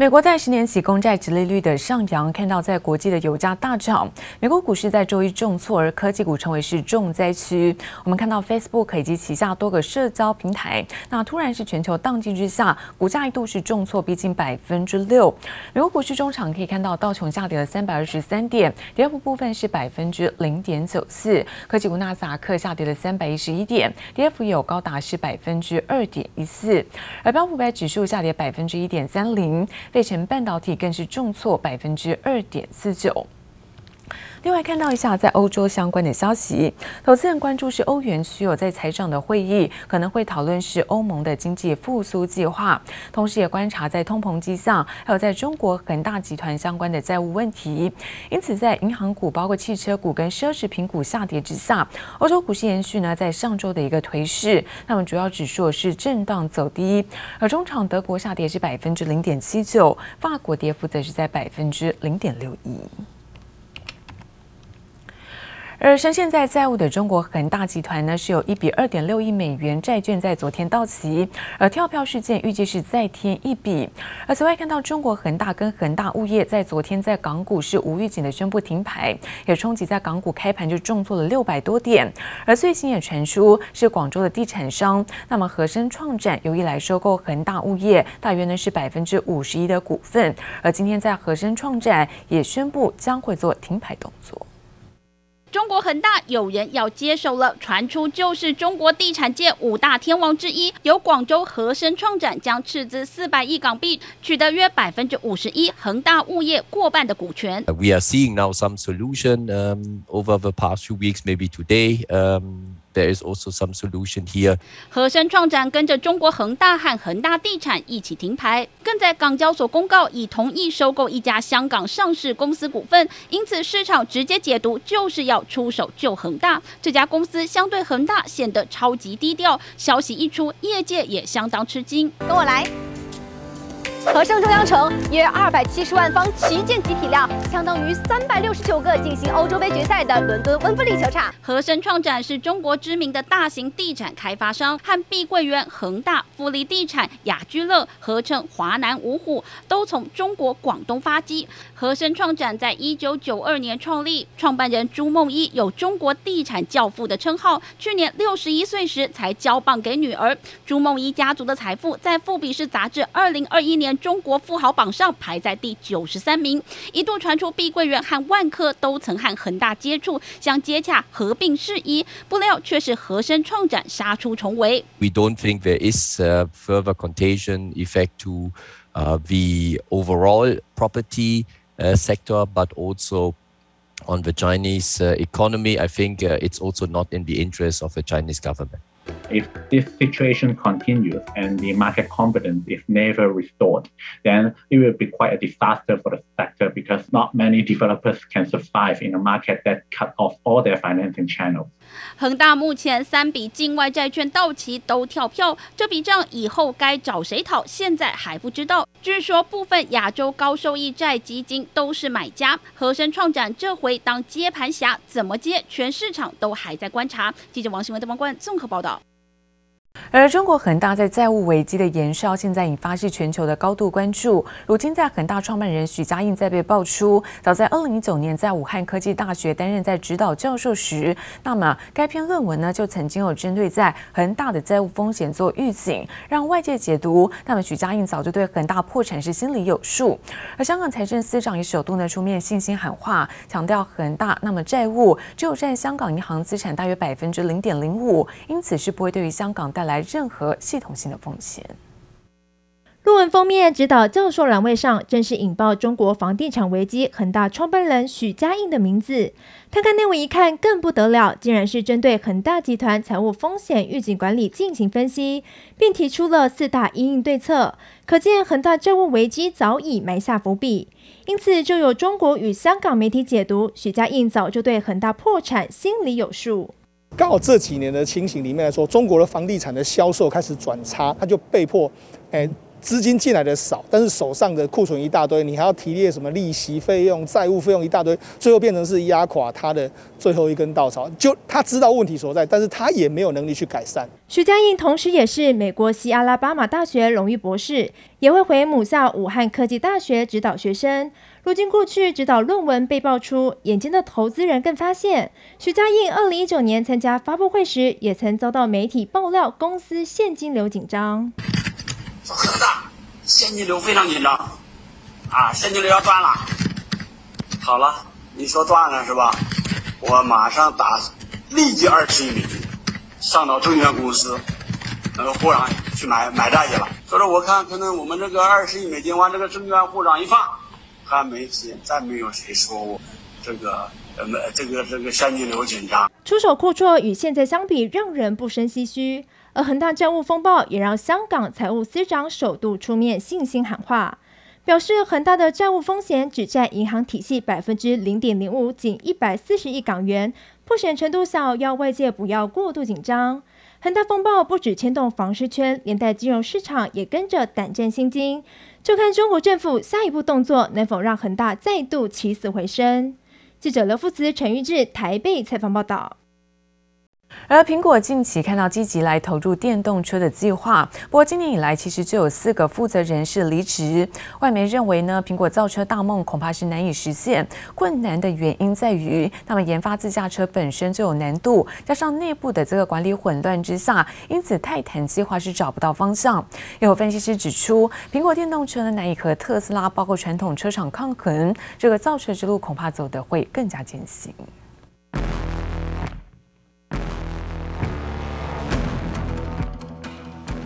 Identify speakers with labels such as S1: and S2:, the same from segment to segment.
S1: 美国在十年期公债殖利率的上扬，看到在国际的油价大涨，美国股市在周一重挫，而科技股成为是重灾区。我们看到 Facebook 以及旗下多个社交平台，那突然是全球当机之下，股价一度是重挫逼近百分之六。美国股市中场可以看到道琼下跌了三百二十三点，跌幅部分是百分之零点九四。科技股纳斯达克下跌了三百一十一点，跌幅有高达是百分之二点一四。而标普百指数下跌百分之一点三零。费城半导体更是重挫百分之二点四九。另外看到一下，在欧洲相关的消息，投资人关注是欧元区有在财长的会议可能会讨论是欧盟的经济复苏计划，同时也观察在通膨迹象，还有在中国恒大集团相关的债务问题。因此，在银行股、包括汽车股跟奢侈品股下跌之下，欧洲股市延续呢在上周的一个颓势，那么主要指数是震荡走低，而中场德国下跌是百分之零点七九，法国跌幅则是在百分之零点六一。而深陷在债务的中国恒大集团呢，是有一笔二点六亿美元债券在昨天到期，而跳票事件预计是再添一笔。而此外，看到中国恒大跟恒大物业在昨天在港股是无预警的宣布停牌，也冲击在港股开盘就重挫了六百多点。而最新也传出是广州的地产商，那么和生创展有意来收购恒大物业，大约呢是百分之五十一的股份。而今天在和生创展也宣布将会做停牌动作。
S2: 中国恒大有人要接手了，传出就是中国地产界五大天王之一，由广州和生创展将斥资四百亿港币，取得约百分之五十一恒大物业过半的股权。
S3: We are seeing now some solution, um, over the past few weeks, maybe today, um. There is also some solution here.
S2: 和生创展跟着中国恒大和恒大地产一起停牌，更在港交所公告已同意收购一家香港上市公司股份，因此市场直接解读就是要出手救恒大。这家公司相对恒大显得超级低调，消息一出，业界也相当吃惊。
S4: 跟我来。和生中央城约二百七十万方旗舰级体量，相当于三百六十九个进行欧洲杯决赛的伦敦温布利球场。
S2: 和生创展是中国知名的大型地产开发商，和碧桂园、恒大、富力地产、雅居乐、合称、华南五虎都从中国广东发迹。和生创展在一九九二年创立，创办人朱梦一有“中国地产教父”的称号。去年六十一岁时才交棒给女儿。朱梦一家族的财富在《富比士》杂志二零二一年。中国富豪榜上排在第九十三名，一度传出碧桂园和万科都曾和恒大接触，想接洽合并事宜，不料却是和生创展杀出重围。
S3: We don't think there is a further contagion effect to the overall property sector, but also on the Chinese economy. I think it's also not in the interest of the Chinese government.
S5: If this situation continues and the market confidence is never restored, then it will be quite a disaster for the sector because not many developers can survive in a market that cut off all their financing channels.
S2: 恒大目前三笔境外债券到期都跳票，这笔账以后该找谁讨？现在还不知道。据说部分亚洲高收益债基金都是买家，和生创展这回当接盘侠，怎么接？全市场都还在观察。记者王新文、邓邦冠综合报道。
S1: 而中国恒大在债务危机的延烧，现在引发是全球的高度关注。如今，在恒大创办人许家印在被爆出，早在二零一九年在武汉科技大学担任在指导教授时，那么该篇论文呢就曾经有针对在恒大的债务风险做预警，让外界解读，那么许家印早就对恒大破产是心里有数。而香港财政司长也首度呢出面信心喊话，强调恒大那么债务只有占香港银行资产大约百分之零点零五，因此是不会对于香港带来任何系统性的风险。
S6: 论文封面指导教授栏位上，正是引爆中国房地产危机恒大创办人许家印的名字。摊开内文一看，更不得了，竟然是针对恒大集团财务风险预警管理进行分析，并提出了四大因应对策。可见恒大债务危机早已埋下伏笔。因此，就有中国与香港媒体解读，许家印早就对恒大破产心里有数。
S7: 刚好这几年的情形里面来说，中国的房地产的销售开始转差，他就被迫，哎、资金进来的少，但是手上的库存一大堆，你还要提列什么利息费用、债务费用一大堆，最后变成是压垮他的最后一根稻草。就他知道问题所在，但是他也没有能力去改善。
S6: 徐家印同时也是美国西阿拉巴马大学荣誉博士，也会回母校武汉科技大学指导学生。如今过去指导论文被爆出，眼尖的投资人更发现，许家印二零一九年参加发布会时，也曾遭到媒体爆料公司现金流紧张。
S8: 很大，现金流非常紧张，啊，现金流要断了。好了，你说断了是吧？我马上打，立即二十亿美金上到证券公司那个户上去买买债去了。所以说，我看可能我们这个二十亿美金往这个证券户上一放，看媒体再没有谁说我这个呃这个这个现金流紧张。
S6: 出手阔绰与现在相比，让人不胜唏嘘。而恒大债务风暴也让香港财务司长首度出面信心喊话，表示恒大的债务风险只占银行体系百分之零点零五，仅一百四十亿港元，破险程度小，要外界不要过度紧张。恒大风暴不止牵动房市圈，连带金融市场也跟着胆战心惊，就看中国政府下一步动作能否让恒大再度起死回生。记者刘富慈、陈玉志台北采访报道。
S1: 而苹果近期看到积极来投入电动车的计划，不过今年以来其实就有四个负责人士离职。外媒认为呢，苹果造车大梦恐怕是难以实现。困难的原因在于，他们研发自驾车本身就有难度，加上内部的这个管理混乱之下，因此泰坦计划是找不到方向。有分析师指出，苹果电动车呢难以和特斯拉包括传统车厂抗衡，这个造车之路恐怕走得会更加艰辛。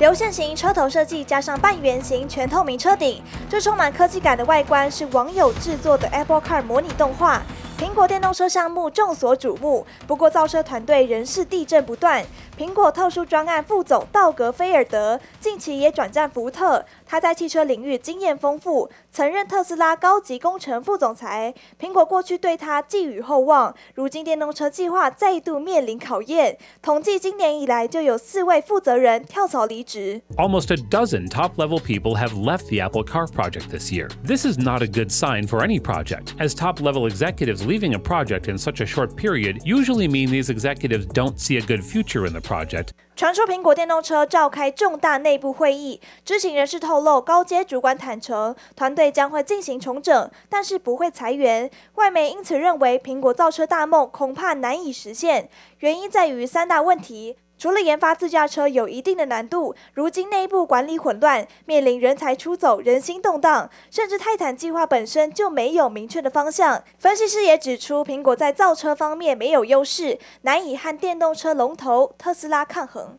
S9: 流线型车头设计加上半圆形全透明车顶，这充满科技感的外观是网友制作的 Apple Car 模拟动画。苹果电动车项目众所瞩目，不过造车团队仍是地震不断。苹果特殊专案副总道格菲尔德近期也转战福特，他在汽车领域经验丰富，曾任特斯拉高级工程副总裁。苹果过去对他寄予厚望，如今电动车计划再度面临考验。统计今年以来就有四位负责人跳槽离职。
S10: Almost a dozen top-level people have left the Apple Car project this year. This is not a good sign for any project, as top-level executives leaving a project in such a short period usually mean these executives don't see a good future in the project.
S9: 传出苹果电动车召开重大内部会议，知情人士透露，高阶主管坦诚团队将会进行重整，但是不会裁员。外媒因此认为，苹果造车大梦恐怕难以实现，原因在于三大问题。除了研发自驾车有一定的难度，如今内部管理混乱，面临人才出走、人心动荡，甚至泰坦计划本身就没有明确的方向。分析师也指出，苹果在造车方面没有优势，难以和电动车龙头特斯拉抗衡。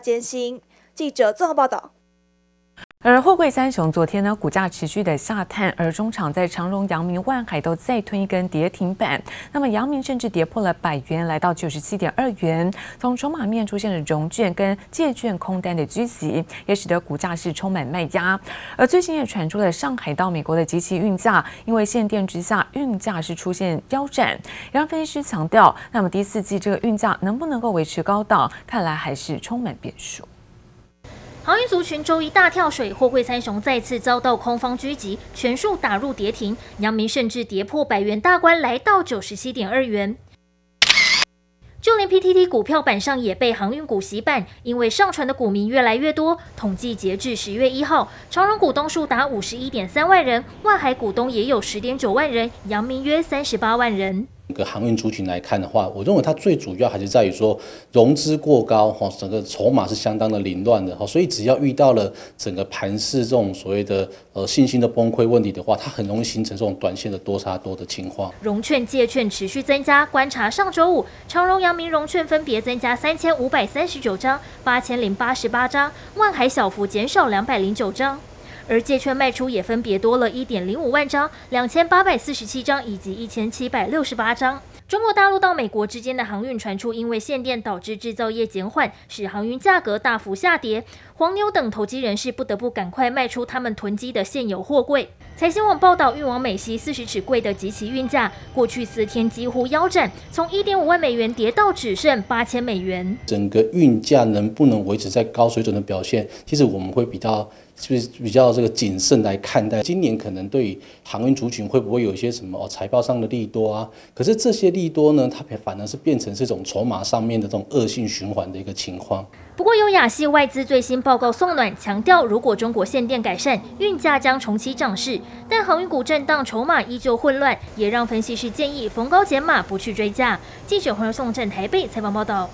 S9: 艰辛。记者综合报道。
S1: 而货柜三雄昨天呢，股价持续的下探，而中场在长荣、阳明、万海都再吞一根跌停板。那么阳明甚至跌破了百元，来到九十七点二元。从筹码面出现了融券跟借券空单的聚集，也使得股价是充满卖压。而最近也传出了上海到美国的集齐运价，因为限电之下运价是出现腰斩。让分析师强调，那么第四季这个运价能不能够维持高档，看来还是充满变数。
S11: 航运族群周一大跳水，货柜三雄再次遭到空方狙击，全数打入跌停。阳明甚至跌破百元大关，来到九十七点二元。就连 PTT 股票板上也被航运股洗版，因为上传的股民越来越多。统计截至十月一号，长荣股东数达五十一点三万人，万海股东也有十点九万人，阳明约三十八万人。
S12: 整个航运族群来看的话，我认为它最主要还是在于说融资过高，哈，整个筹码是相当的凌乱的，哈，所以只要遇到了整个盘势这种所谓的呃信心的崩溃问题的话，它很容易形成这种短线的多杀多的情况。
S11: 融券借券持续增加，观察上周五，长荣、阳明融券分别增加三千五百三十九张、八千零八十八张，万海小幅减少两百零九张。而借券卖出也分别多了一点零五万张、两千八百四十七张以及一千七百六十八张。中国大陆到美国之间的航运传出，因为限电导致制造业减缓，使航运价格大幅下跌。黄牛等投机人士不得不赶快卖出他们囤积的现有货柜。财新网报道，运往美西四十尺柜的即期运价，过去四天几乎腰斩，从一点五万美元跌到只剩八千美元。
S12: 整个运价能不能维持在高水准的表现，其实我们会比较。是不是比较这个谨慎来看待？今年可能对航运族群会不会有一些什么哦财报上的利多啊？可是这些利多呢，它反而是变成这种筹码上面的这种恶性循环的一个情况。
S11: 不过有亚系外资最新报告送暖，强调如果中国限电改善，运价将重启涨势。但航运股震荡，筹码依旧混乱，也让分析师建议逢高减码，不去追价。记者黄松镇台北采访报道。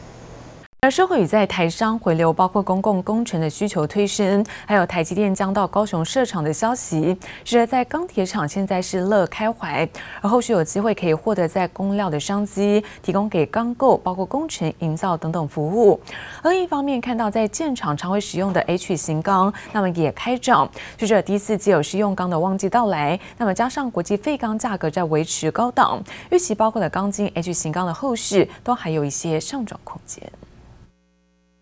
S1: 而社会与在台商回流，包括公共工程的需求推升，还有台积电将到高雄设厂的消息，使得在钢铁厂现在是乐开怀，而后续有机会可以获得在工料的商机，提供给钢构，包括工程营造等等服务。而另一方面，看到在建厂常会使用的 H 型钢，那么也开涨，随着第四季有施用钢的旺季到来，那么加上国际废钢价格在维持高档，预期包括的钢筋 H 型钢的后市都还有一些上涨空间。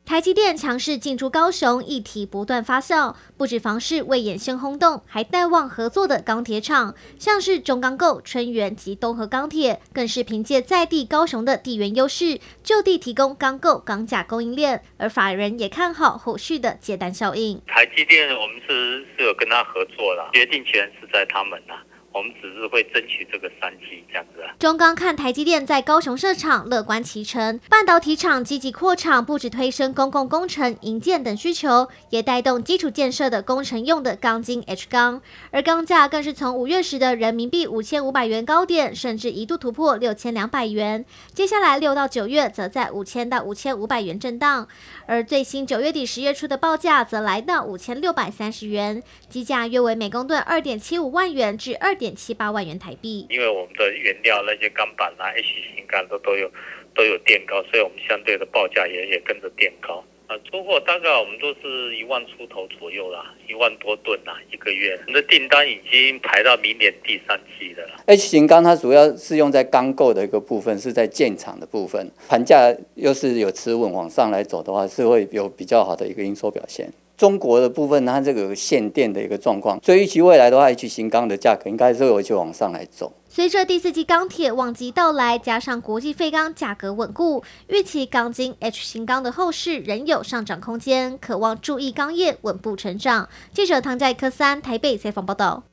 S4: 台积电强势进驻高雄，议题不断发酵。不止房市为衍生轰动，还带旺合作的钢铁厂，像是中钢构、春元及东和钢铁，更是凭借在地高雄的地缘优势，就地提供钢构、钢架供应链。而法人也看好后续的接单效应。
S13: 台积电，我们是是有跟他合作的，决定权是在他们呐。我们只是会争取这个商机，这样子啊。
S4: 中钢看台积电在高雄设厂，乐观其成。半导体厂积极扩厂，不止推升公共工程、营建等需求，也带动基础建设的工程用的钢筋 H 钢。而钢价更是从五月时的人民币五千五百元高点，甚至一度突破六千两百元。接下来六到九月则在五千到五千五百元震荡。而最新九月底十月初的报价则来到五千六百三十元，基价约为每公吨二点七五万元至二点。点七八万元台币，
S13: 因为我们的原料那些钢板啊、H 型钢都都有都有垫高，所以我们相对的报价也也跟着垫高。啊，出货大概我们都是一万出头左右啦，一万多吨啦，一个月。我们的订单已经排到明年第三季的了。
S14: H 型钢它主要是用在钢构的一个部分，是在建厂的部分，盘价又是有持稳往上来走的话，是会有比较好的一个营收表现。中国的部分，它这个限电的一个状况，所以预期未来的话，H 型钢的价格应该是会就往上来走。
S4: 随着第四季钢铁旺季到来，加上国际废钢价格稳固，预期钢筋 H 型钢的后市仍有上涨空间，渴望注意钢业稳步成长。记者唐在科三台北采访报道。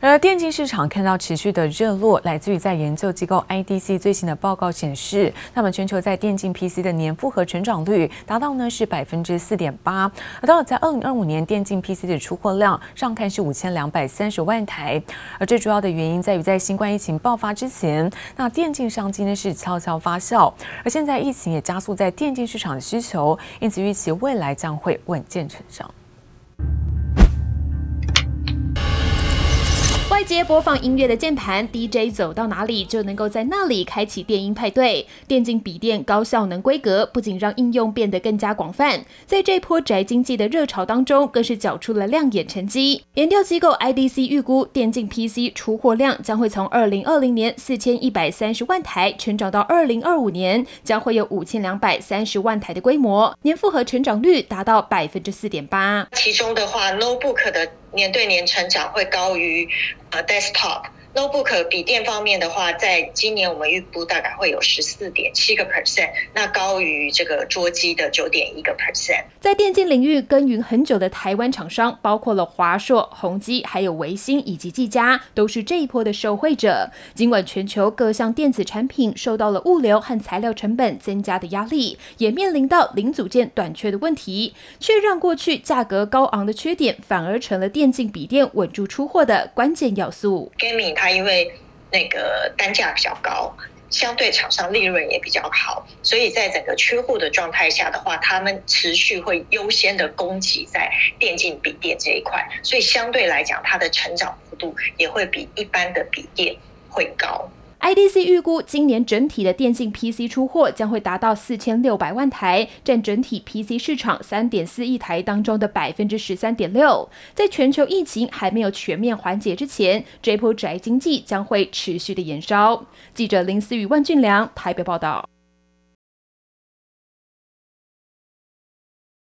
S1: 而电竞市场看到持续的热络，来自于在研究机构 IDC 最新的报告显示，那么全球在电竞 PC 的年复合成长率达到呢是百分之四点八，而到了在二零二五年电竞 PC 的出货量上看是五千两百三十万台，而最主要的原因在于在新冠疫情爆发之前，那电竞商机呢是悄悄发酵，而现在疫情也加速在电竞市场的需求，因此预期未来将会稳健成
S15: 长。接播放音乐的键盘，DJ 走到哪里就能够在那里开启电音派对。电竞笔电高效能规格不仅让应用变得更加广泛，在这波宅经济的热潮当中，更是缴出了亮眼成绩。研调机构 IDC 预估，电竞 PC 出货量将会从二零二零年四千一百三十万台成长到二零二五年将会有五千两百三十万台的规模，年复合成长率达到百分之四点八。
S16: 其中的话，Notebook 的年对年成长会高于呃 Desktop。Notebook 笔电方面的话，在今年我们预估大概会有十四点七个 percent，那高于这个桌机的九点一个 percent。
S15: 在电竞领域耕耘很久的台湾厂商，包括了华硕、宏基、还有维星以及技嘉，都是这一波的受惠者。尽管全球各项电子产品受到了物流和材料成本增加的压力，也面临到零组件短缺的问题，却让过去价格高昂的缺点，反而成了电竞笔电稳住出货的关键要素。
S16: Gaming 因为那个单价比较高，相对厂商利润也比较好，所以在整个缺货的状态下的话，他们持续会优先的供给在电竞笔电这一块，所以相对来讲，它的成长幅度也会比一般的笔电会高。
S15: IDC 预估今年整体的电竞 PC 出货将会达到四千六百万台，占整体 PC 市场三点四亿台当中的百分之十三点六。在全球疫情还没有全面缓解之前，这波宅经济将会持续的延烧。记者林思雨、万俊良台北报道。